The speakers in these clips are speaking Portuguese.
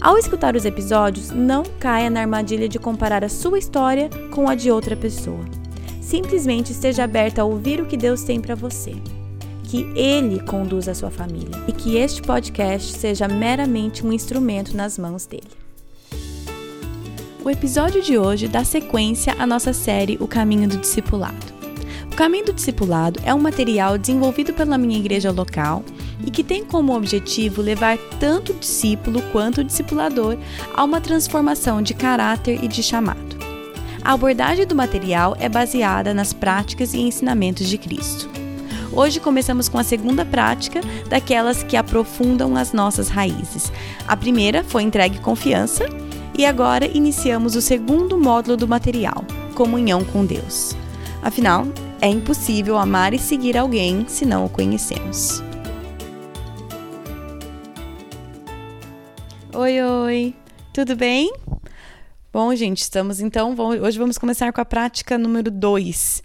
Ao escutar os episódios, não caia na armadilha de comparar a sua história com a de outra pessoa. Simplesmente esteja aberta a ouvir o que Deus tem para você. Que Ele conduza a sua família e que este podcast seja meramente um instrumento nas mãos dele. O episódio de hoje dá sequência à nossa série O Caminho do Discipulado. O Caminho do Discipulado é um material desenvolvido pela minha igreja local e que tem como objetivo levar tanto o discípulo quanto o discipulador a uma transformação de caráter e de chamado. A abordagem do material é baseada nas práticas e ensinamentos de Cristo. Hoje começamos com a segunda prática, daquelas que aprofundam as nossas raízes. A primeira foi entregue confiança e agora iniciamos o segundo módulo do material, comunhão com Deus. Afinal, é impossível amar e seguir alguém se não o conhecemos. Oi, oi, tudo bem? Bom, gente, estamos então. Hoje vamos começar com a prática número 2.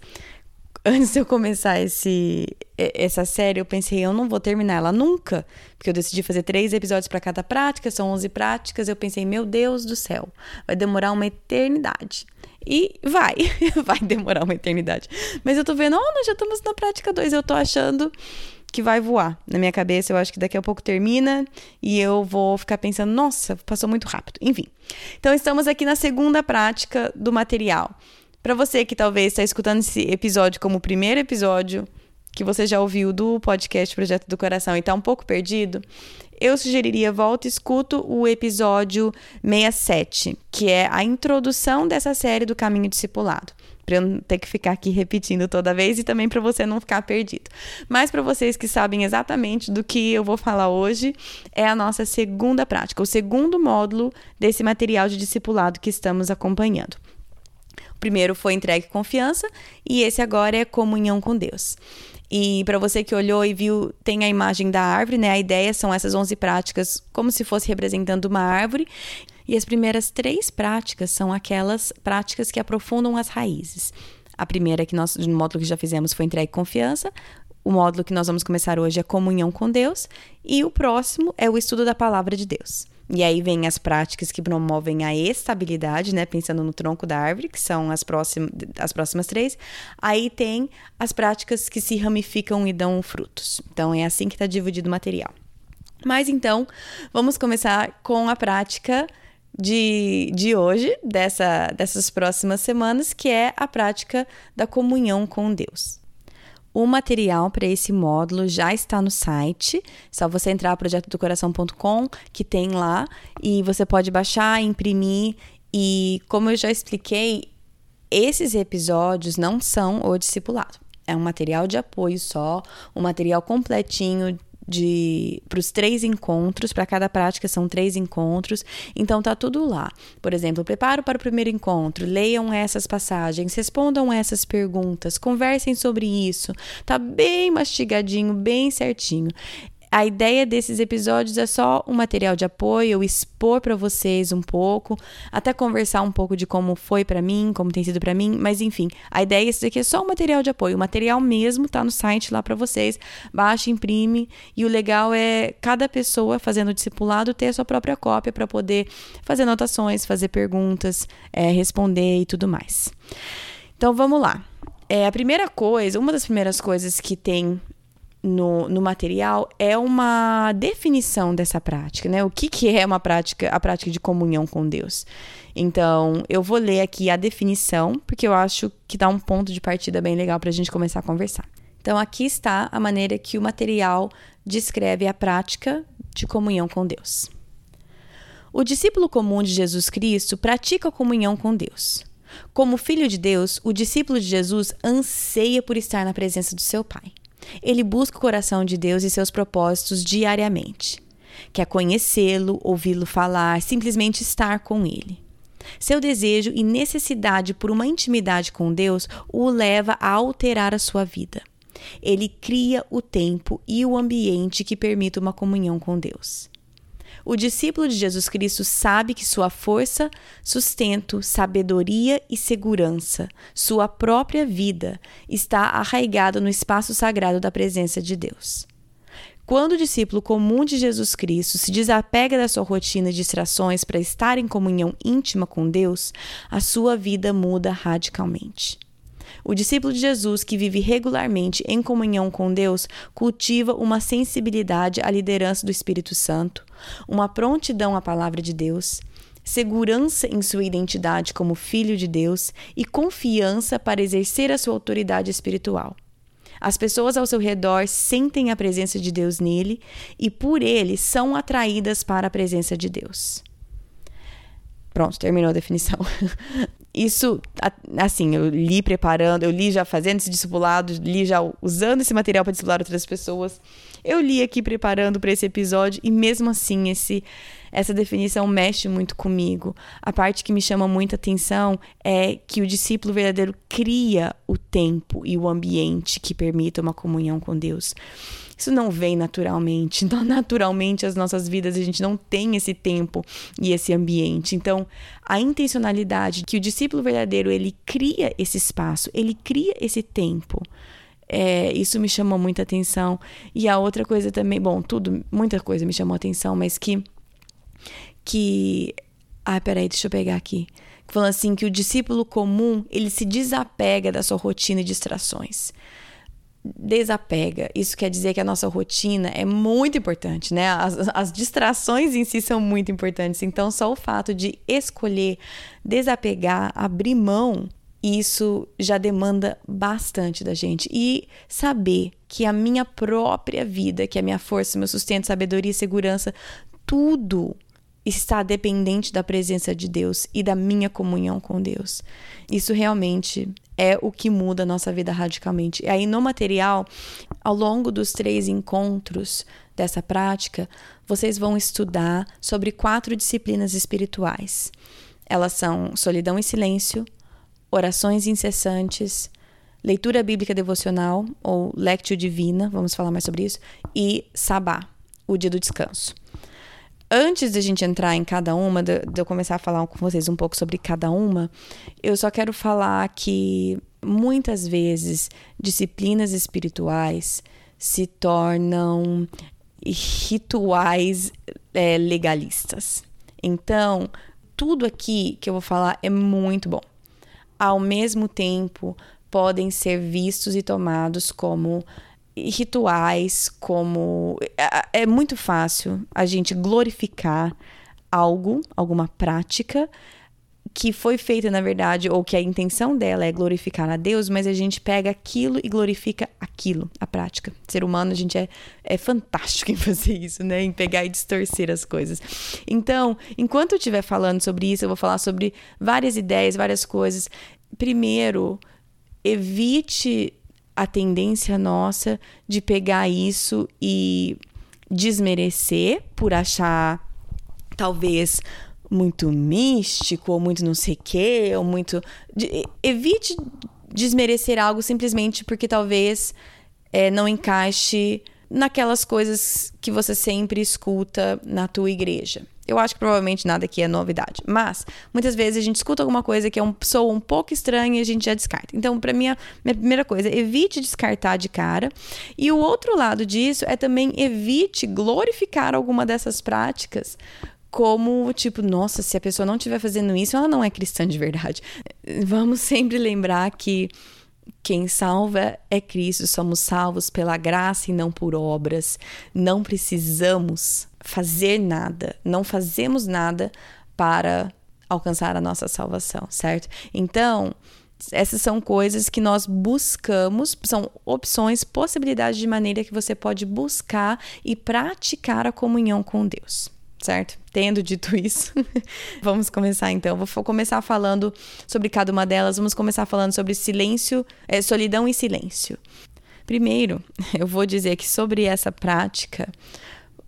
Antes de eu começar esse, essa série, eu pensei, eu não vou terminar ela nunca, porque eu decidi fazer três episódios para cada prática, são 11 práticas. Eu pensei, meu Deus do céu, vai demorar uma eternidade. E vai, vai demorar uma eternidade. Mas eu tô vendo, oh, nós já estamos na prática 2, eu tô achando que vai voar. Na minha cabeça, eu acho que daqui a pouco termina e eu vou ficar pensando, nossa, passou muito rápido. Enfim. Então, estamos aqui na segunda prática do material. Para você que talvez está escutando esse episódio como o primeiro episódio que você já ouviu do podcast Projeto do Coração e está um pouco perdido, eu sugeriria volta e escuta o episódio 67, que é a introdução dessa série do Caminho Discipulado para eu não ter que ficar aqui repetindo toda vez e também para você não ficar perdido. Mas para vocês que sabem exatamente do que eu vou falar hoje, é a nossa segunda prática, o segundo módulo desse material de discipulado que estamos acompanhando. O primeiro foi entregue confiança e esse agora é comunhão com Deus. E para você que olhou e viu, tem a imagem da árvore, né? A ideia são essas 11 práticas como se fosse representando uma árvore. E as primeiras três práticas são aquelas práticas que aprofundam as raízes. A primeira que nós, no módulo que já fizemos, foi entregue confiança. O módulo que nós vamos começar hoje é comunhão com Deus. E o próximo é o estudo da palavra de Deus. E aí vem as práticas que promovem a estabilidade, né? Pensando no tronco da árvore, que são as, próximas as próximas três. Aí tem as práticas que se ramificam e dão frutos. Então é assim que está dividido o material. Mas então, vamos começar com a prática de, de hoje, dessa, dessas próximas semanas, que é a prática da comunhão com Deus. O material para esse módulo já está no site. Só você entrar projetodocoração.com, que tem lá, e você pode baixar, imprimir. E como eu já expliquei, esses episódios não são o discipulado. É um material de apoio só, um material completinho de para os três encontros, para cada prática são três encontros, então tá tudo lá. Por exemplo, preparo para o primeiro encontro, leiam essas passagens, respondam essas perguntas, conversem sobre isso. Tá bem mastigadinho, bem certinho. A ideia desses episódios é só um material de apoio, eu expor para vocês um pouco, até conversar um pouco de como foi para mim, como tem sido para mim, mas enfim, a ideia é esse aqui é só um material de apoio. O material mesmo tá no site lá para vocês. Baixa, imprime e o legal é cada pessoa fazendo o discipulado ter a sua própria cópia para poder fazer anotações, fazer perguntas, é, responder e tudo mais. Então vamos lá. É, a primeira coisa, uma das primeiras coisas que tem no, no material é uma definição dessa prática, né? O que, que é uma prática, a prática de comunhão com Deus. Então, eu vou ler aqui a definição, porque eu acho que dá um ponto de partida bem legal para a gente começar a conversar. Então, aqui está a maneira que o material descreve a prática de comunhão com Deus. O discípulo comum de Jesus Cristo pratica a comunhão com Deus. Como filho de Deus, o discípulo de Jesus anseia por estar na presença do seu Pai. Ele busca o coração de Deus e seus propósitos diariamente. Quer conhecê-lo, ouvi-lo falar, simplesmente estar com ele. Seu desejo e necessidade por uma intimidade com Deus o leva a alterar a sua vida. Ele cria o tempo e o ambiente que permita uma comunhão com Deus. O discípulo de Jesus Cristo sabe que sua força, sustento, sabedoria e segurança, sua própria vida, está arraigado no espaço sagrado da presença de Deus. Quando o discípulo comum de Jesus Cristo se desapega da sua rotina de distrações para estar em comunhão íntima com Deus, a sua vida muda radicalmente. O discípulo de Jesus que vive regularmente em comunhão com Deus cultiva uma sensibilidade à liderança do Espírito Santo, uma prontidão à palavra de Deus, segurança em sua identidade como filho de Deus e confiança para exercer a sua autoridade espiritual. As pessoas ao seu redor sentem a presença de Deus nele e por ele são atraídas para a presença de Deus. Pronto, terminou a definição. Isso, assim, eu li preparando, eu li já fazendo esse discipulado, li já usando esse material para discipular outras pessoas. Eu li aqui preparando para esse episódio e mesmo assim esse essa definição mexe muito comigo. A parte que me chama muita atenção é que o discípulo verdadeiro cria o tempo e o ambiente que permita uma comunhão com Deus. Isso não vem naturalmente. Então, naturalmente, as nossas vidas, a gente não tem esse tempo e esse ambiente. Então, a intencionalidade que o discípulo verdadeiro, ele cria esse espaço, ele cria esse tempo. É, isso me chamou muita atenção. E a outra coisa também, bom, tudo, muita coisa me chamou atenção, mas que. que ah, peraí, deixa eu pegar aqui. Falando assim que o discípulo comum, ele se desapega da sua rotina e distrações desapega. Isso quer dizer que a nossa rotina é muito importante, né? As, as, distrações em si são muito importantes. Então, só o fato de escolher desapegar, abrir mão, isso já demanda bastante da gente. E saber que a minha própria vida, que a minha força, meu sustento, sabedoria e segurança, tudo está dependente da presença de Deus e da minha comunhão com Deus. Isso realmente é o que muda a nossa vida radicalmente. E aí, no material, ao longo dos três encontros dessa prática, vocês vão estudar sobre quatro disciplinas espirituais. Elas são solidão e silêncio, orações incessantes, leitura bíblica devocional ou lectio divina, vamos falar mais sobre isso, e sabá, o dia do descanso antes de a gente entrar em cada uma, de, de, eu começar a falar com vocês um pouco sobre cada uma, eu só quero falar que muitas vezes disciplinas espirituais se tornam rituais é, legalistas. Então, tudo aqui que eu vou falar é muito bom. Ao mesmo tempo, podem ser vistos e tomados como rituais como. É, é muito fácil a gente glorificar algo, alguma prática que foi feita, na verdade, ou que a intenção dela é glorificar a Deus, mas a gente pega aquilo e glorifica aquilo, a prática. Ser humano, a gente é, é fantástico em fazer isso, né? Em pegar e distorcer as coisas. Então, enquanto eu estiver falando sobre isso, eu vou falar sobre várias ideias, várias coisas. Primeiro, evite a tendência nossa de pegar isso e desmerecer por achar talvez muito místico ou muito não sei quê, ou muito. De, evite desmerecer algo simplesmente porque talvez é, não encaixe naquelas coisas que você sempre escuta na tua igreja. Eu acho que provavelmente nada aqui é novidade. Mas, muitas vezes a gente escuta alguma coisa que é um, soa um pouco estranha e a gente já descarta. Então, para mim, a minha primeira coisa, evite descartar de cara. E o outro lado disso é também evite glorificar alguma dessas práticas como tipo, nossa, se a pessoa não estiver fazendo isso, ela não é cristã de verdade. Vamos sempre lembrar que quem salva é Cristo, somos salvos pela graça e não por obras. Não precisamos fazer nada, não fazemos nada para alcançar a nossa salvação, certo? Então, essas são coisas que nós buscamos, são opções, possibilidades de maneira que você pode buscar e praticar a comunhão com Deus, certo? Tendo dito isso, vamos começar então. Vou começar falando sobre cada uma delas. Vamos começar falando sobre silêncio, é, solidão e silêncio. Primeiro, eu vou dizer que sobre essa prática,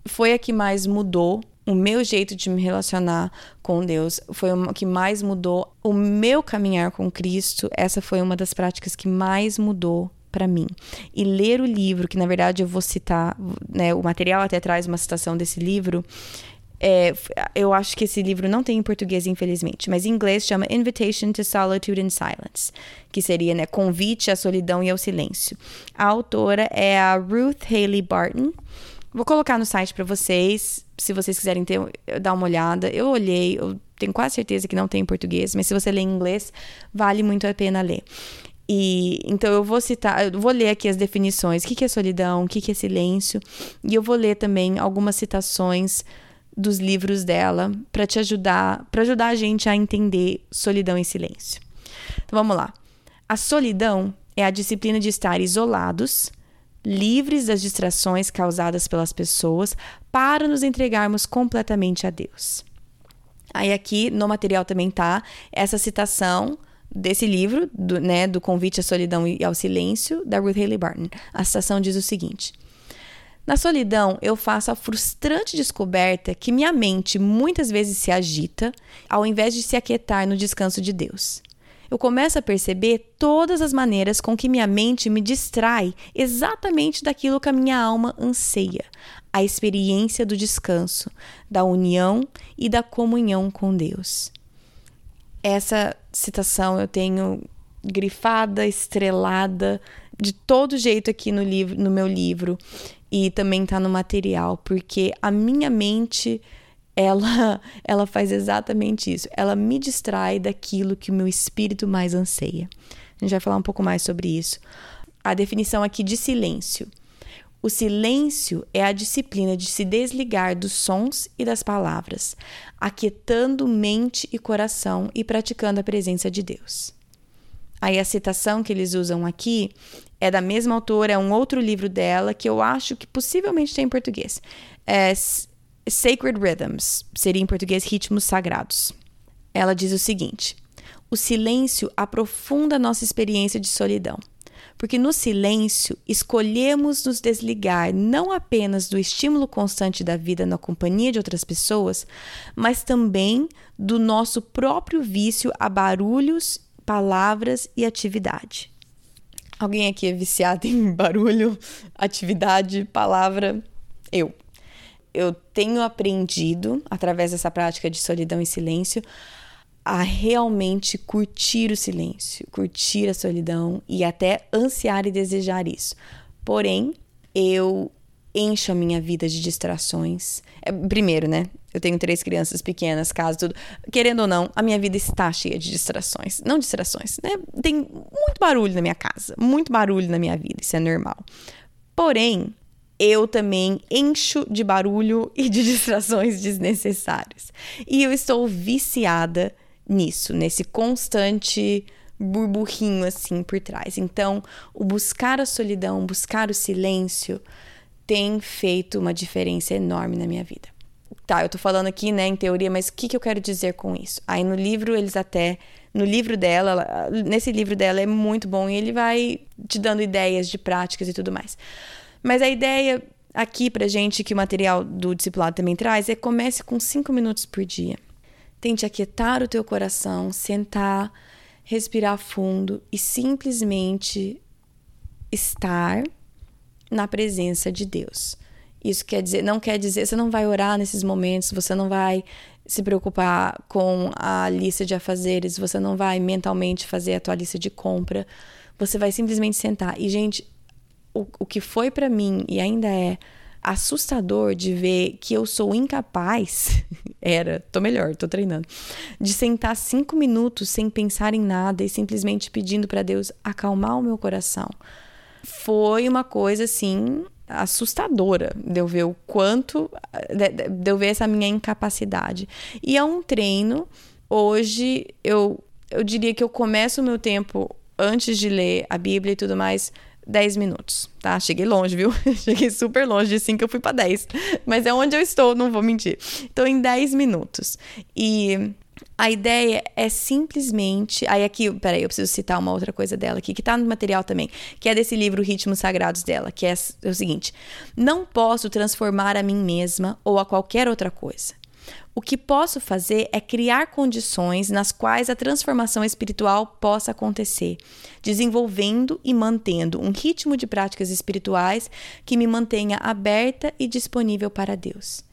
foi a que mais mudou o meu jeito de me relacionar com Deus foi o que mais mudou o meu caminhar com Cristo. Essa foi uma das práticas que mais mudou para mim. E ler o livro, que na verdade eu vou citar, né, o material até traz uma citação desse livro. É, eu acho que esse livro não tem em português, infelizmente, mas em inglês chama Invitation to Solitude and Silence, que seria né, Convite à Solidão e ao Silêncio. A autora é a Ruth Haley Barton. Vou colocar no site para vocês, se vocês quiserem ter, dar uma olhada. Eu olhei, eu tenho quase certeza que não tem em português, mas se você ler em inglês, vale muito a pena ler. E então eu vou citar, eu vou ler aqui as definições, o que, é solidão, o que, que é silêncio, e eu vou ler também algumas citações dos livros dela para te ajudar, para ajudar a gente a entender solidão e silêncio. Então vamos lá. A solidão é a disciplina de estar isolados, livres das distrações causadas pelas pessoas, para nos entregarmos completamente a Deus. Aí aqui no material também tá essa citação desse livro, do, né, do Convite à Solidão e ao Silêncio, da Ruth Haley Barton. A citação diz o seguinte: Na solidão, eu faço a frustrante descoberta que minha mente muitas vezes se agita, ao invés de se aquietar no descanso de Deus eu começo a perceber todas as maneiras com que minha mente me distrai exatamente daquilo que a minha alma anseia, a experiência do descanso, da união e da comunhão com Deus. Essa citação eu tenho grifada, estrelada, de todo jeito aqui no livro, no meu livro e também está no material, porque a minha mente ela, ela faz exatamente isso. Ela me distrai daquilo que o meu espírito mais anseia. A gente vai falar um pouco mais sobre isso. A definição aqui de silêncio. O silêncio é a disciplina de se desligar dos sons e das palavras, aquietando mente e coração e praticando a presença de Deus. Aí a citação que eles usam aqui é da mesma autora, é um outro livro dela que eu acho que possivelmente tem em português. É Sacred Rhythms, seria em português ritmos sagrados. Ela diz o seguinte: o silêncio aprofunda nossa experiência de solidão, porque no silêncio escolhemos nos desligar não apenas do estímulo constante da vida na companhia de outras pessoas, mas também do nosso próprio vício a barulhos, palavras e atividade. Alguém aqui é viciado em barulho, atividade, palavra? Eu eu tenho aprendido, através dessa prática de solidão e silêncio, a realmente curtir o silêncio, curtir a solidão e até ansiar e desejar isso. Porém, eu encho a minha vida de distrações. É, primeiro, né? Eu tenho três crianças pequenas, casa, tudo. Querendo ou não, a minha vida está cheia de distrações. Não distrações, né? Tem muito barulho na minha casa, muito barulho na minha vida, isso é normal. Porém, eu também encho de barulho e de distrações desnecessárias. E eu estou viciada nisso, nesse constante burburrinho assim por trás. Então, o buscar a solidão, buscar o silêncio tem feito uma diferença enorme na minha vida. Tá, eu tô falando aqui, né, em teoria, mas o que, que eu quero dizer com isso? Aí no livro eles até no livro dela, nesse livro dela é muito bom e ele vai te dando ideias de práticas e tudo mais. Mas a ideia aqui pra gente, que o material do discipulado também traz, é comece com cinco minutos por dia. Tente aquietar o teu coração, sentar, respirar fundo e simplesmente estar na presença de Deus. Isso quer dizer, não quer dizer, você não vai orar nesses momentos, você não vai se preocupar com a lista de afazeres, você não vai mentalmente fazer a tua lista de compra. Você vai simplesmente sentar. E gente, o, o que foi para mim e ainda é assustador de ver que eu sou incapaz, era, tô melhor, tô treinando, de sentar cinco minutos sem pensar em nada e simplesmente pedindo para Deus acalmar o meu coração. Foi uma coisa assim assustadora de eu ver o quanto, de, de eu ver essa minha incapacidade. E é um treino. Hoje eu, eu diria que eu começo o meu tempo antes de ler a Bíblia e tudo mais 10 minutos, tá? Cheguei longe, viu? Cheguei super longe, de 5 eu fui para 10. Mas é onde eu estou, não vou mentir. Então, em 10 minutos. E A ideia é simplesmente. Aí aqui, peraí, eu preciso citar uma outra coisa dela aqui, que tá no material também, que é desse livro Ritmos Sagrados dela, que é, é o seguinte: não posso transformar a mim mesma ou a qualquer outra coisa. O que posso fazer é criar condições nas quais a transformação espiritual possa acontecer, desenvolvendo e mantendo um ritmo de práticas espirituais que me mantenha aberta e disponível para Deus.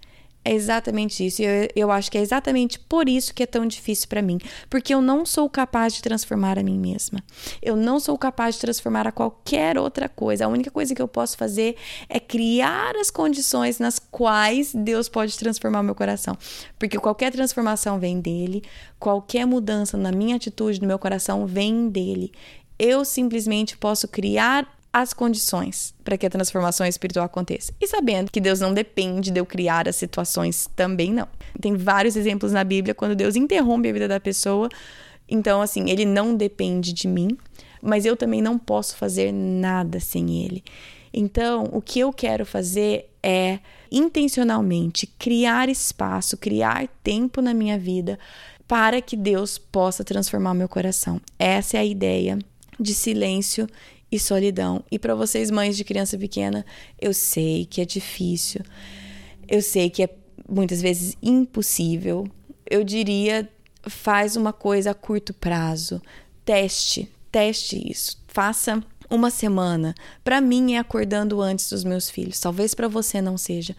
É exatamente isso. Eu, eu acho que é exatamente por isso que é tão difícil para mim. Porque eu não sou capaz de transformar a mim mesma. Eu não sou capaz de transformar a qualquer outra coisa. A única coisa que eu posso fazer é criar as condições nas quais Deus pode transformar meu coração. Porque qualquer transformação vem dele, qualquer mudança na minha atitude, no meu coração, vem dele. Eu simplesmente posso criar as condições para que a transformação espiritual aconteça. E sabendo que Deus não depende de eu criar as situações também não. Tem vários exemplos na Bíblia quando Deus interrompe a vida da pessoa. Então, assim, ele não depende de mim, mas eu também não posso fazer nada sem ele. Então, o que eu quero fazer é intencionalmente criar espaço, criar tempo na minha vida para que Deus possa transformar meu coração. Essa é a ideia de silêncio e solidão. E para vocês, mães de criança pequena, eu sei que é difícil, eu sei que é muitas vezes impossível. Eu diria, faz uma coisa a curto prazo. Teste, teste isso. Faça uma semana. Para mim é acordando antes dos meus filhos. Talvez para você não seja,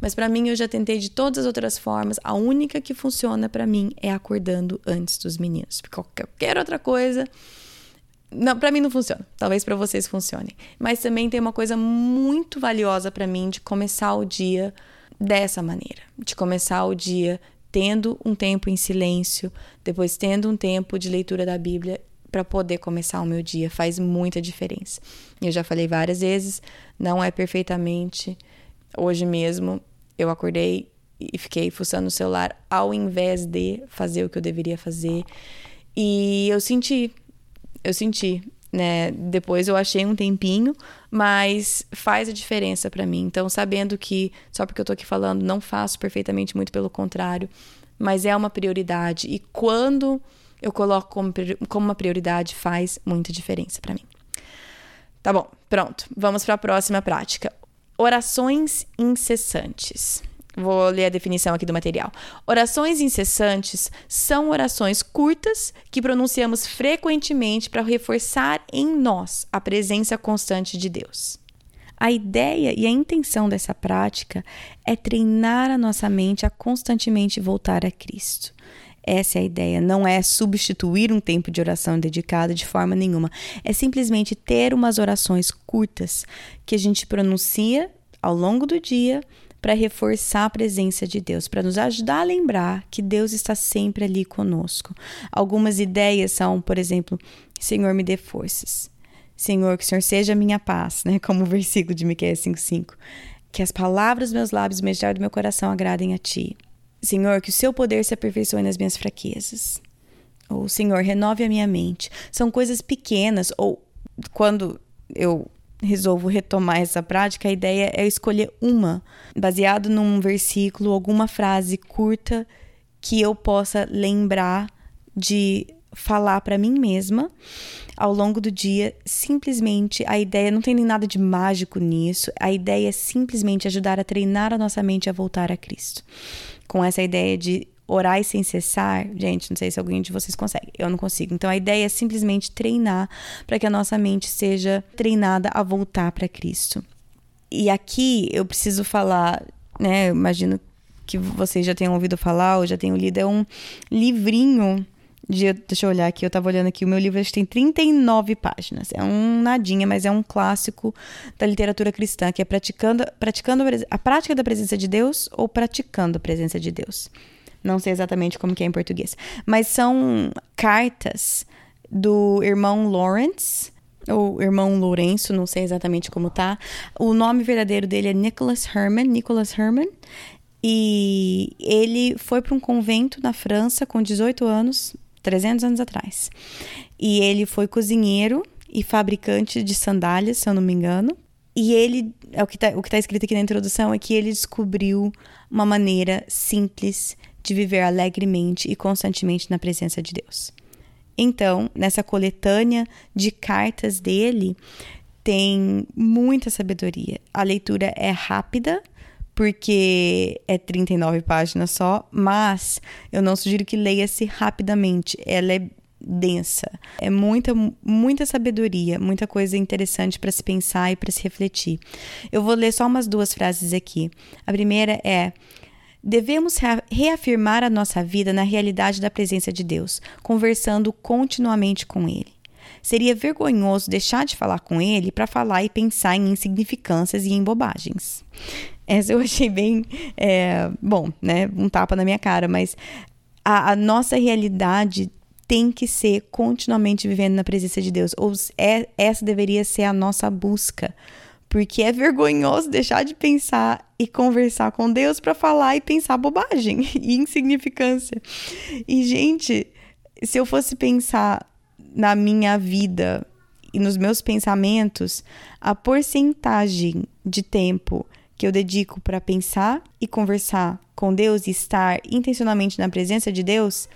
mas para mim eu já tentei de todas as outras formas. A única que funciona para mim é acordando antes dos meninos. Qualquer outra coisa não, para mim não funciona. Talvez para vocês funcione. Mas também tem uma coisa muito valiosa para mim de começar o dia dessa maneira, de começar o dia tendo um tempo em silêncio, depois tendo um tempo de leitura da Bíblia para poder começar o meu dia. Faz muita diferença. Eu já falei várias vezes, não é perfeitamente. Hoje mesmo eu acordei e fiquei fuçando o celular ao invés de fazer o que eu deveria fazer. E eu senti eu senti, né? Depois eu achei um tempinho, mas faz a diferença para mim. Então, sabendo que só porque eu tô aqui falando, não faço perfeitamente, muito pelo contrário, mas é uma prioridade e quando eu coloco como, como uma prioridade faz muita diferença para mim. Tá bom, pronto. Vamos para a próxima prática. Orações incessantes. Vou ler a definição aqui do material. Orações incessantes são orações curtas que pronunciamos frequentemente para reforçar em nós a presença constante de Deus. A ideia e a intenção dessa prática é treinar a nossa mente a constantemente voltar a Cristo. Essa é a ideia, não é substituir um tempo de oração dedicado de forma nenhuma. É simplesmente ter umas orações curtas que a gente pronuncia ao longo do dia para reforçar a presença de Deus, para nos ajudar a lembrar que Deus está sempre ali conosco. Algumas ideias são, por exemplo, Senhor, me dê forças. Senhor, que o Senhor seja a minha paz, né? Como o versículo de Miqueias 5:5. Que as palavras dos meus lábios, o do meu coração agradem a ti. Senhor, que o seu poder se aperfeiçoe nas minhas fraquezas. Ou Senhor, renove a minha mente. São coisas pequenas ou quando eu resolvo retomar essa prática, a ideia é escolher uma, baseado num versículo, alguma frase curta que eu possa lembrar de falar para mim mesma ao longo do dia. Simplesmente a ideia não tem nem nada de mágico nisso. A ideia é simplesmente ajudar a treinar a nossa mente a voltar a Cristo. Com essa ideia de orar sem cessar, gente, não sei se alguém de vocês consegue, eu não consigo. Então a ideia é simplesmente treinar para que a nossa mente seja treinada a voltar para Cristo. E aqui eu preciso falar, né? Eu imagino que vocês já tenham ouvido falar ou já tenham lido, é um livrinho de, deixa eu olhar aqui, eu tava olhando aqui, o meu livro tem 39 páginas. É um nadinha, mas é um clássico da literatura cristã, que é praticando, praticando a prática da presença de Deus ou praticando a presença de Deus. Não sei exatamente como que é em português. Mas são cartas do irmão Lawrence, ou irmão Lourenço, não sei exatamente como tá. O nome verdadeiro dele é Nicholas Herman, Nicholas Herman. E ele foi para um convento na França com 18 anos, 300 anos atrás. E ele foi cozinheiro e fabricante de sandálias, se eu não me engano. E ele, é o que está tá escrito aqui na introdução, é que ele descobriu uma maneira simples de viver alegremente e constantemente na presença de Deus. Então, nessa coletânea de cartas dele, tem muita sabedoria. A leitura é rápida, porque é 39 páginas só, mas eu não sugiro que leia-se rapidamente. Ela é densa. É muita, muita sabedoria, muita coisa interessante para se pensar e para se refletir. Eu vou ler só umas duas frases aqui. A primeira é: Devemos reafirmar a nossa vida na realidade da presença de Deus, conversando continuamente com Ele. Seria vergonhoso deixar de falar com Ele para falar e pensar em insignificâncias e em bobagens. Essa eu achei bem, é, bom, né? Um tapa na minha cara, mas a, a nossa realidade tem que ser continuamente vivendo na presença de Deus. Ou é, essa deveria ser a nossa busca. Porque é vergonhoso deixar de pensar e conversar com Deus para falar e pensar bobagem e insignificância. E, gente, se eu fosse pensar na minha vida e nos meus pensamentos, a porcentagem de tempo que eu dedico para pensar e conversar com Deus e estar intencionalmente na presença de Deus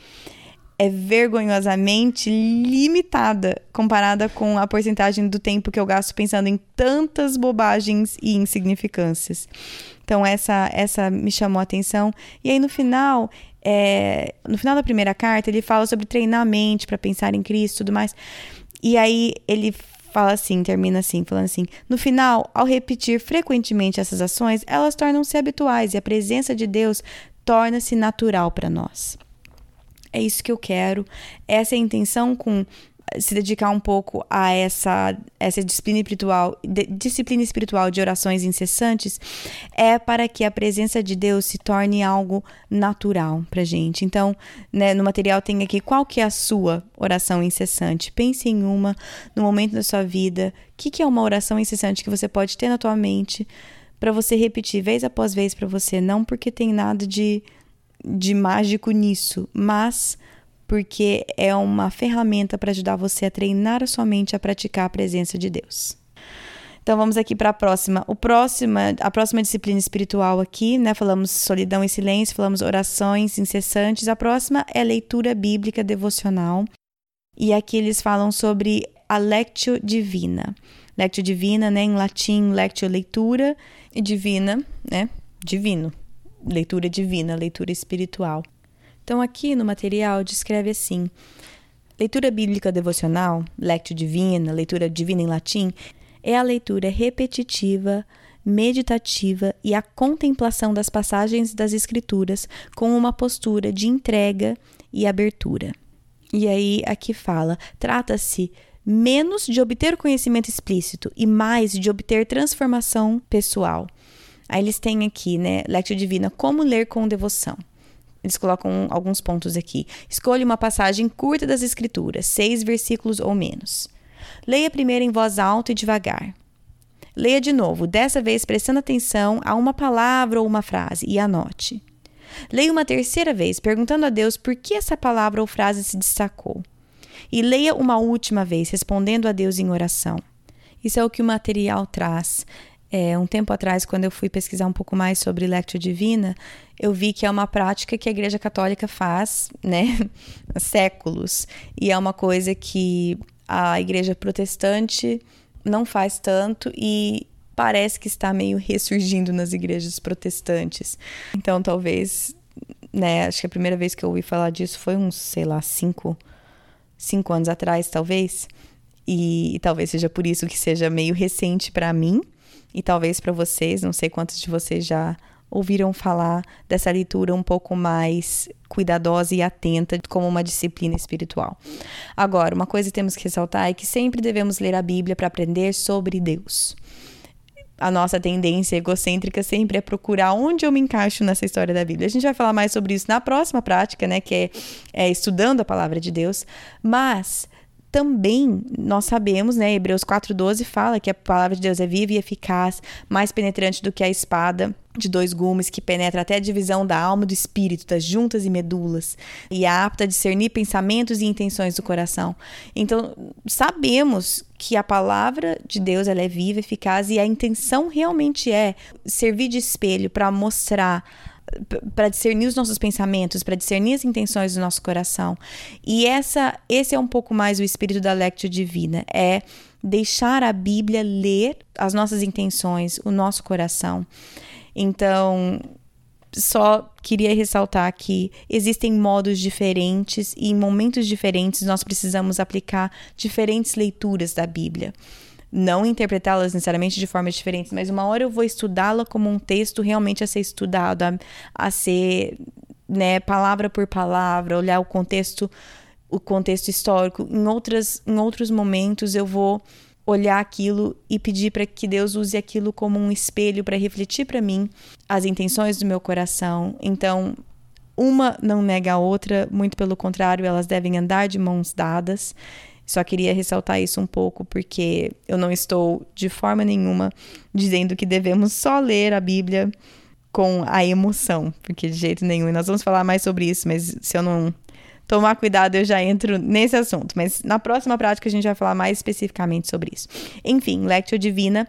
é vergonhosamente limitada comparada com a porcentagem do tempo que eu gasto pensando em tantas bobagens e insignificâncias. Então essa essa me chamou a atenção. E aí no final, é, no final da primeira carta, ele fala sobre treinar a mente para pensar em Cristo e tudo mais. E aí ele fala assim, termina assim, falando assim: no final, ao repetir frequentemente essas ações, elas tornam-se habituais e a presença de Deus torna-se natural para nós é isso que eu quero, essa é a intenção com se dedicar um pouco a essa, essa disciplina espiritual, de, disciplina espiritual de orações incessantes, é para que a presença de Deus se torne algo natural para gente. Então, né, no material tem aqui qual que é a sua oração incessante. Pense em uma no momento da sua vida. O que, que é uma oração incessante que você pode ter na tua mente para você repetir vez após vez para você, não porque tem nada de de mágico nisso, mas porque é uma ferramenta para ajudar você a treinar a sua mente a praticar a presença de Deus. Então vamos aqui para a próxima. O próxima, a próxima disciplina espiritual aqui, né? Falamos solidão e silêncio, falamos orações incessantes. A próxima é leitura bíblica devocional. E aqui eles falam sobre a lectio divina. Lectio divina, né, em latim, lectio leitura e divina, né? Divino, leitura divina, leitura espiritual. Então, aqui no material descreve assim: leitura bíblica devocional, lectio divina, leitura divina em latim, é a leitura repetitiva, meditativa e a contemplação das passagens das Escrituras com uma postura de entrega e abertura. E aí, aqui fala: trata-se menos de obter conhecimento explícito e mais de obter transformação pessoal. Aí eles têm aqui, né, Lectio Divina, como ler com devoção. Eles colocam alguns pontos aqui. Escolha uma passagem curta das Escrituras, seis versículos ou menos. Leia primeiro em voz alta e devagar. Leia de novo, dessa vez prestando atenção a uma palavra ou uma frase, e anote. Leia uma terceira vez, perguntando a Deus por que essa palavra ou frase se destacou. E leia uma última vez, respondendo a Deus em oração. Isso é o que o material traz. É, um tempo atrás, quando eu fui pesquisar um pouco mais sobre Lectio Divina, eu vi que é uma prática que a Igreja Católica faz, né, há séculos. E é uma coisa que a Igreja Protestante não faz tanto e parece que está meio ressurgindo nas igrejas protestantes. Então, talvez, né, acho que a primeira vez que eu ouvi falar disso foi uns, sei lá, cinco, cinco anos atrás, talvez. E, e talvez seja por isso que seja meio recente para mim e talvez para vocês, não sei quantos de vocês já ouviram falar dessa leitura um pouco mais cuidadosa e atenta como uma disciplina espiritual. Agora, uma coisa que temos que ressaltar é que sempre devemos ler a Bíblia para aprender sobre Deus. A nossa tendência egocêntrica sempre é procurar onde eu me encaixo nessa história da Bíblia. A gente vai falar mais sobre isso na próxima prática, né, que é, é estudando a palavra de Deus. Mas também nós sabemos, né, Hebreus 4:12 fala que a palavra de Deus é viva e eficaz, mais penetrante do que a espada de dois gumes que penetra até a divisão da alma e do espírito, das juntas e medulas, e é apta a discernir pensamentos e intenções do coração. Então, sabemos que a palavra de Deus ela é viva, eficaz e a intenção realmente é servir de espelho para mostrar para discernir os nossos pensamentos, para discernir as intenções do nosso coração. E essa, esse é um pouco mais o espírito da Lectio Divina, é deixar a Bíblia ler as nossas intenções, o nosso coração. Então, só queria ressaltar que existem modos diferentes e em momentos diferentes nós precisamos aplicar diferentes leituras da Bíblia não interpretá-las necessariamente de formas diferentes, mas uma hora eu vou estudá-la como um texto realmente a ser estudado, a, a ser, né, palavra por palavra, olhar o contexto, o contexto histórico. Em outras, em outros momentos eu vou olhar aquilo e pedir para que Deus use aquilo como um espelho para refletir para mim as intenções do meu coração. Então, uma não nega a outra, muito pelo contrário, elas devem andar de mãos dadas. Só queria ressaltar isso um pouco, porque eu não estou de forma nenhuma dizendo que devemos só ler a Bíblia com a emoção, porque de jeito nenhum. E nós vamos falar mais sobre isso, mas se eu não tomar cuidado, eu já entro nesse assunto. Mas na próxima prática a gente vai falar mais especificamente sobre isso. Enfim, Lectio Divina.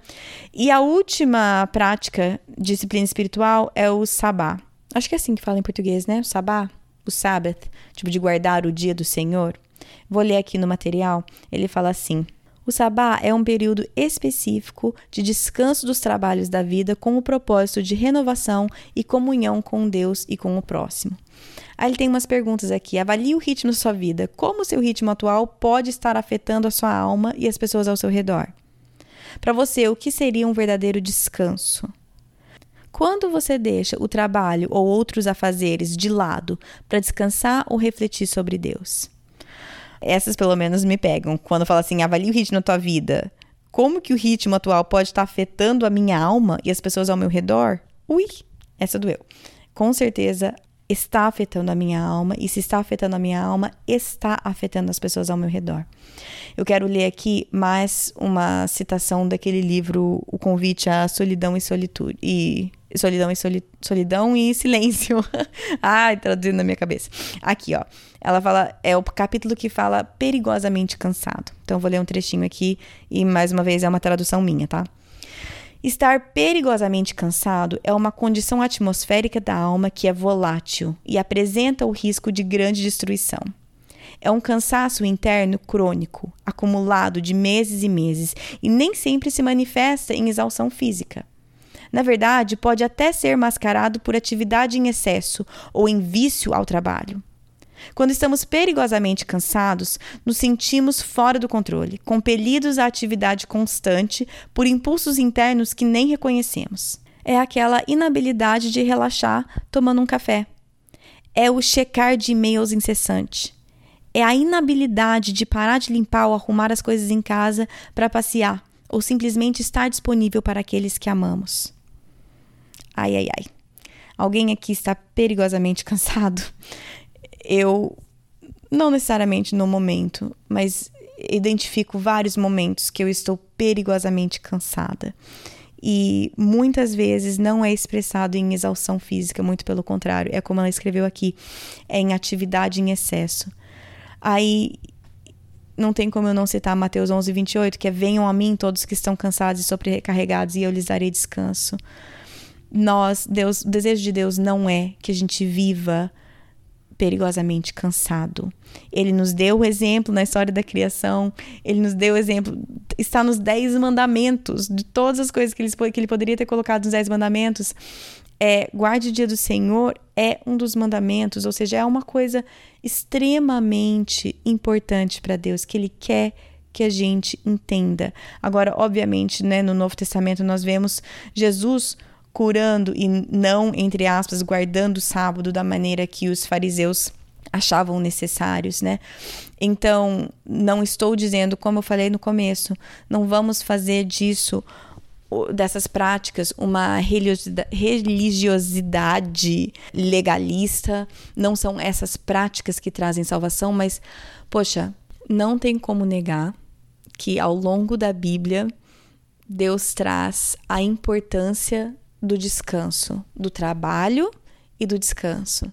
E a última prática, disciplina espiritual, é o Sabá. Acho que é assim que fala em português, né? O Sabá, o Sabbath, tipo de guardar o dia do Senhor. Vou ler aqui no material. Ele fala assim: o sabá é um período específico de descanso dos trabalhos da vida com o propósito de renovação e comunhão com Deus e com o próximo. Aí ele tem umas perguntas aqui. Avalie o ritmo da sua vida. Como o seu ritmo atual pode estar afetando a sua alma e as pessoas ao seu redor? Para você, o que seria um verdadeiro descanso? Quando você deixa o trabalho ou outros afazeres de lado para descansar ou refletir sobre Deus? Essas pelo menos me pegam. Quando fala assim, avalie o ritmo da tua vida. Como que o ritmo atual pode estar afetando a minha alma e as pessoas ao meu redor? Ui, essa doeu. Com certeza está afetando a minha alma, e se está afetando a minha alma, está afetando as pessoas ao meu redor. Eu quero ler aqui mais uma citação daquele livro, O Convite à Solidão e Solitude. E solidão e soli, solidão e silêncio. Ai, traduzindo na minha cabeça. Aqui, ó. Ela fala, é o capítulo que fala perigosamente cansado. Então, vou ler um trechinho aqui e mais uma vez é uma tradução minha, tá? Estar perigosamente cansado é uma condição atmosférica da alma que é volátil e apresenta o risco de grande destruição. É um cansaço interno crônico, acumulado de meses e meses, e nem sempre se manifesta em exaustão física. Na verdade, pode até ser mascarado por atividade em excesso ou em vício ao trabalho. Quando estamos perigosamente cansados, nos sentimos fora do controle, compelidos à atividade constante por impulsos internos que nem reconhecemos. É aquela inabilidade de relaxar tomando um café. É o checar de e-mails incessante. É a inabilidade de parar de limpar ou arrumar as coisas em casa para passear ou simplesmente estar disponível para aqueles que amamos. Ai, ai, ai. Alguém aqui está perigosamente cansado? eu, não necessariamente no momento, mas identifico vários momentos que eu estou perigosamente cansada. E muitas vezes não é expressado em exaustão física, muito pelo contrário, é como ela escreveu aqui, é em atividade em excesso. Aí não tem como eu não citar Mateus 11, 28, que é: Venham a mim todos que estão cansados e sobrecarregados, e eu lhes darei descanso. Nós, Deus, o desejo de Deus não é que a gente viva perigosamente cansado. Ele nos deu o exemplo na história da criação, ele nos deu o exemplo, está nos Dez Mandamentos, de todas as coisas que ele, que ele poderia ter colocado nos Dez Mandamentos. É, guarde o dia do Senhor é um dos mandamentos, ou seja, é uma coisa extremamente importante para Deus, que Ele quer que a gente entenda. Agora, obviamente, né, no Novo Testamento nós vemos Jesus curando e não, entre aspas, guardando o sábado da maneira que os fariseus achavam necessários, né? Então, não estou dizendo, como eu falei no começo, não vamos fazer disso dessas práticas uma religiosidade legalista, não são essas práticas que trazem salvação, mas poxa, não tem como negar que ao longo da Bíblia Deus traz a importância do descanso, do trabalho e do descanso.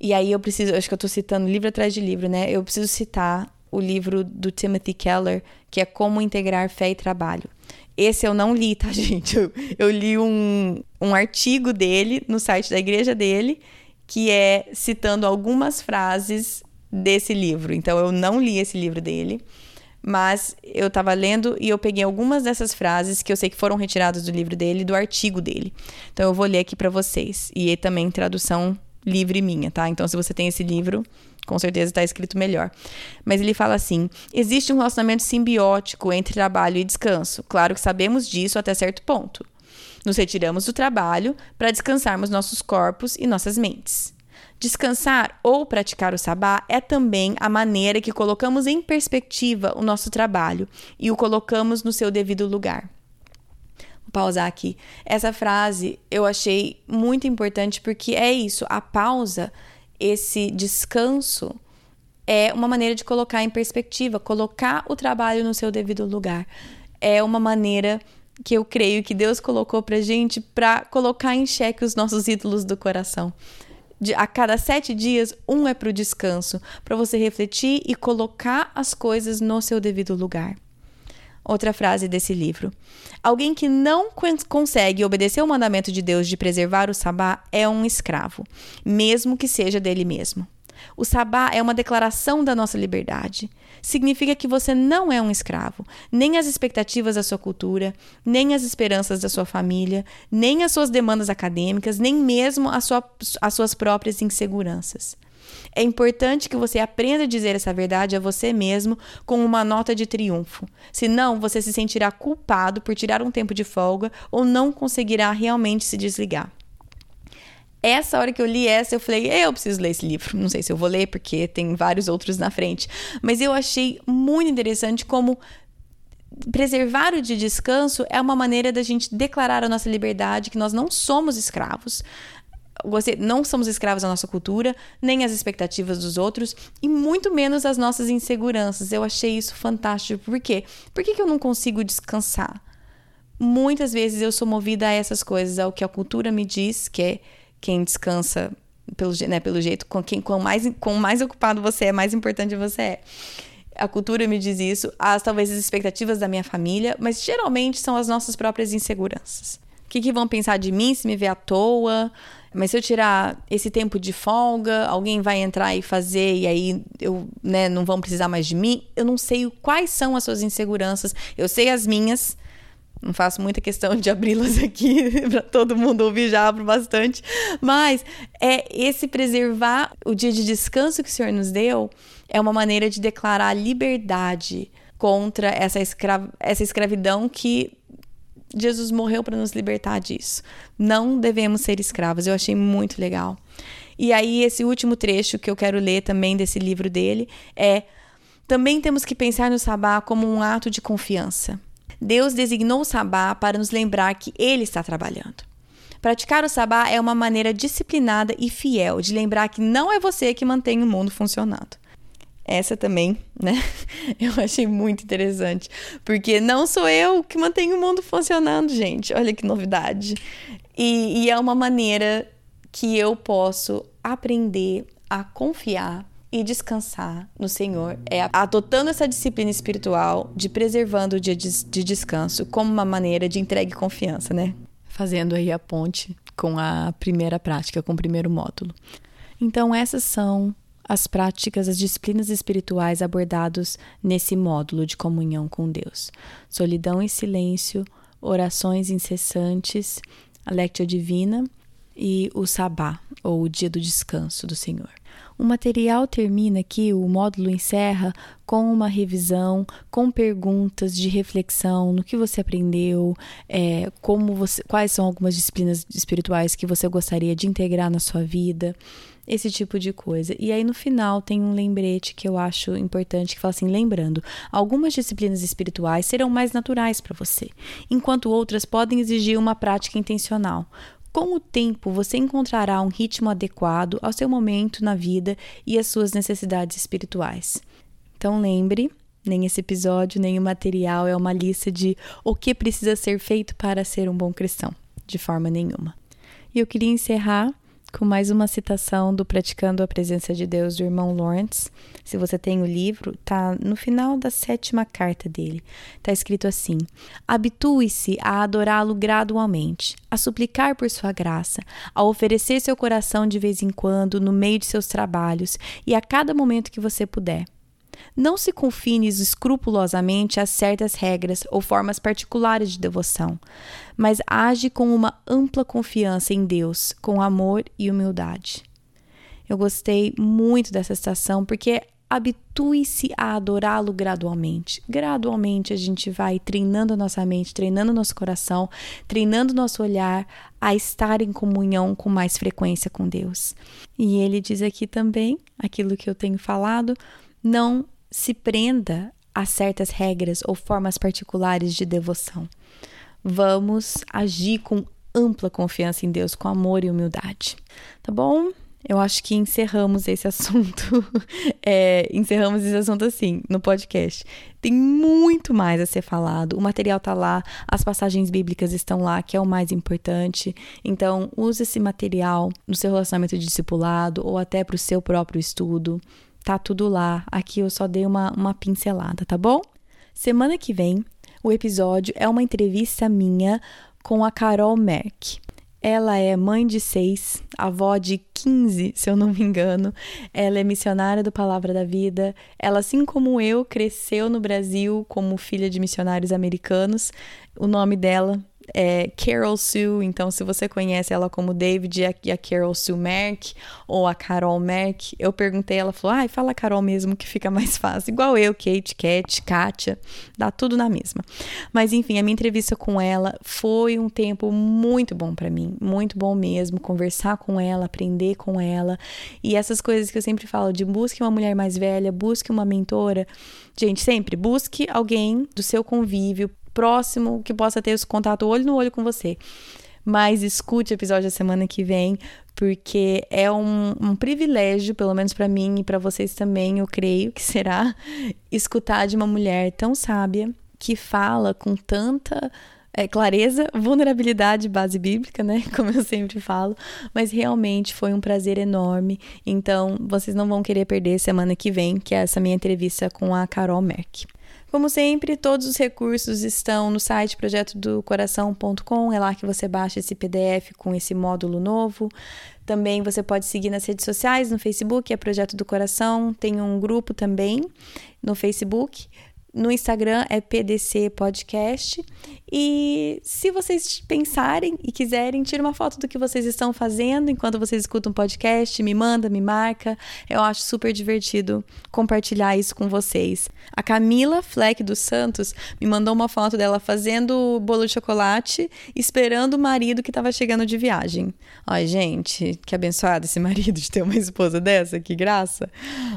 E aí eu preciso, acho que eu estou citando livro atrás de livro, né? Eu preciso citar o livro do Timothy Keller, que é Como Integrar Fé e Trabalho. Esse eu não li, tá, gente? Eu, eu li um, um artigo dele no site da igreja dele, que é citando algumas frases desse livro. Então, eu não li esse livro dele, mas eu estava lendo e eu peguei algumas dessas frases que eu sei que foram retiradas do livro dele, do artigo dele. Então, eu vou ler aqui para vocês. E é também tradução livre minha, tá? Então, se você tem esse livro, com certeza está escrito melhor. Mas ele fala assim: existe um relacionamento simbiótico entre trabalho e descanso. Claro que sabemos disso até certo ponto. Nos retiramos do trabalho para descansarmos nossos corpos e nossas mentes. Descansar ou praticar o sabá é também a maneira que colocamos em perspectiva o nosso trabalho e o colocamos no seu devido lugar. Vou pausar aqui. Essa frase eu achei muito importante porque é isso, a pausa, esse descanso é uma maneira de colocar em perspectiva, colocar o trabalho no seu devido lugar. É uma maneira que eu creio que Deus colocou pra gente para colocar em xeque os nossos ídolos do coração. A cada sete dias, um é para o descanso, para você refletir e colocar as coisas no seu devido lugar. Outra frase desse livro. Alguém que não consegue obedecer o mandamento de Deus de preservar o sabá é um escravo, mesmo que seja dele mesmo. O sabá é uma declaração da nossa liberdade. Significa que você não é um escravo, nem as expectativas da sua cultura, nem as esperanças da sua família, nem as suas demandas acadêmicas, nem mesmo as, sua, as suas próprias inseguranças. É importante que você aprenda a dizer essa verdade a você mesmo com uma nota de triunfo. Senão, você se sentirá culpado por tirar um tempo de folga ou não conseguirá realmente se desligar. Essa hora que eu li essa, eu falei, eu preciso ler esse livro. Não sei se eu vou ler, porque tem vários outros na frente. Mas eu achei muito interessante como preservar o de descanso é uma maneira da gente declarar a nossa liberdade, que nós não somos escravos. Você, não somos escravos da nossa cultura, nem às expectativas dos outros, e muito menos às nossas inseguranças. Eu achei isso fantástico. Por quê? Por que, que eu não consigo descansar? Muitas vezes eu sou movida a essas coisas, ao que a cultura me diz, que é quem descansa pelo, né, pelo jeito, com quem com mais, com mais ocupado você é, mais importante você é. A cultura me diz isso, as talvez as expectativas da minha família, mas geralmente são as nossas próprias inseguranças. O que, que vão pensar de mim se me ver à toa? Mas se eu tirar esse tempo de folga, alguém vai entrar e fazer e aí eu, né, não vão precisar mais de mim. Eu não sei quais são as suas inseguranças. Eu sei as minhas, não faço muita questão de abri-las aqui para todo mundo ouvir, já abro bastante. Mas é esse preservar o dia de descanso que o Senhor nos deu é uma maneira de declarar liberdade contra essa, escra essa escravidão que Jesus morreu para nos libertar disso. Não devemos ser escravos. Eu achei muito legal. E aí, esse último trecho que eu quero ler também desse livro dele é: também temos que pensar no sabá como um ato de confiança. Deus designou o sabá para nos lembrar que Ele está trabalhando. Praticar o sabá é uma maneira disciplinada e fiel de lembrar que não é você que mantém o mundo funcionando. Essa também, né? Eu achei muito interessante, porque não sou eu que mantenho o mundo funcionando, gente. Olha que novidade. E, e é uma maneira que eu posso aprender a confiar e descansar no Senhor é adotando essa disciplina espiritual de preservando o dia de descanso como uma maneira de entrega e confiança, né? Fazendo aí a ponte com a primeira prática, com o primeiro módulo. Então, essas são as práticas, as disciplinas espirituais abordados nesse módulo de comunhão com Deus: solidão e silêncio, orações incessantes, a Lectio Divina e o Sabá, ou o dia do descanso do Senhor. O material termina aqui, o módulo encerra com uma revisão, com perguntas de reflexão no que você aprendeu, é, como você, quais são algumas disciplinas espirituais que você gostaria de integrar na sua vida, esse tipo de coisa. E aí no final tem um lembrete que eu acho importante que fala assim, lembrando, algumas disciplinas espirituais serão mais naturais para você, enquanto outras podem exigir uma prática intencional. Com o tempo, você encontrará um ritmo adequado ao seu momento na vida e às suas necessidades espirituais. Então lembre, nem esse episódio, nem o material é uma lista de o que precisa ser feito para ser um bom cristão, de forma nenhuma. E eu queria encerrar com mais uma citação do Praticando a Presença de Deus do irmão Lawrence. Se você tem o livro, tá no final da sétima carta dele. Tá escrito assim: Habitue-se a adorá-lo gradualmente, a suplicar por sua graça, a oferecer seu coração de vez em quando no meio de seus trabalhos e a cada momento que você puder. Não se confine escrupulosamente a certas regras ou formas particulares de devoção, mas age com uma ampla confiança em Deus, com amor e humildade. Eu gostei muito dessa citação porque habitue-se a adorá-lo gradualmente. Gradualmente a gente vai treinando a nossa mente, treinando nosso coração, treinando nosso olhar a estar em comunhão com mais frequência com Deus. E ele diz aqui também aquilo que eu tenho falado, não se prenda a certas regras ou formas particulares de devoção. Vamos agir com ampla confiança em Deus, com amor e humildade. Tá bom? Eu acho que encerramos esse assunto. é, encerramos esse assunto assim, no podcast. Tem muito mais a ser falado. O material tá lá, as passagens bíblicas estão lá, que é o mais importante. Então, use esse material no seu relacionamento de discipulado ou até para o seu próprio estudo. Tá tudo lá. Aqui eu só dei uma, uma pincelada, tá bom? Semana que vem, o episódio é uma entrevista minha com a Carol Merck. Ela é mãe de seis, avó de 15, se eu não me engano. Ela é missionária do Palavra da Vida. Ela, assim como eu, cresceu no Brasil como filha de missionários americanos. O nome dela é Carol Sue, então se você conhece ela como David e a Carol Sue Merck ou a Carol Merck, eu perguntei, ela falou, ai, ah, fala Carol mesmo que fica mais fácil, igual eu, Kate, Cat, Kátia, dá tudo na mesma. Mas enfim, a minha entrevista com ela foi um tempo muito bom para mim, muito bom mesmo, conversar com ela, aprender com ela. E essas coisas que eu sempre falo de busque uma mulher mais velha, busque uma mentora, gente, sempre busque alguém do seu convívio próximo que possa ter esse contato olho no olho com você. Mas escute o episódio da semana que vem, porque é um, um privilégio, pelo menos para mim e para vocês também, eu creio que será, escutar de uma mulher tão sábia que fala com tanta é, clareza, vulnerabilidade, base bíblica, né? Como eu sempre falo. Mas realmente foi um prazer enorme. Então, vocês não vão querer perder semana que vem, que é essa minha entrevista com a Carol Merck. Como sempre, todos os recursos estão no site projetodocoração.com, é lá que você baixa esse PDF com esse módulo novo. Também você pode seguir nas redes sociais, no Facebook, é Projeto do Coração, tem um grupo também no Facebook. No Instagram é PDC Podcast. E se vocês pensarem e quiserem, tira uma foto do que vocês estão fazendo enquanto vocês escutam um podcast, me manda, me marca. Eu acho super divertido compartilhar isso com vocês. A Camila Fleck dos Santos me mandou uma foto dela fazendo bolo de chocolate, esperando o marido que estava chegando de viagem. Ai, gente, que abençoado esse marido de ter uma esposa dessa, que graça.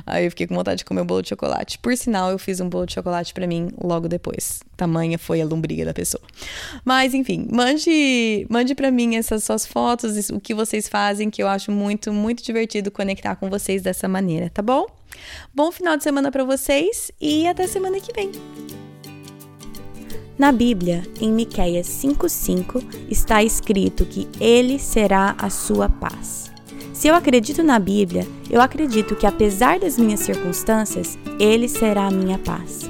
Aí eu fiquei com vontade de comer o bolo de chocolate. Por sinal, eu fiz um bolo de chocolate chocolate para mim logo depois. Tamanha foi a lombriga da pessoa. Mas enfim, mande, mande para mim essas suas fotos, o que vocês fazem, que eu acho muito, muito divertido conectar com vocês dessa maneira, tá bom? Bom final de semana para vocês e até semana que vem. Na Bíblia, em Miqueias 5:5, está escrito que ele será a sua paz. Se eu acredito na Bíblia, eu acredito que apesar das minhas circunstâncias, ele será a minha paz.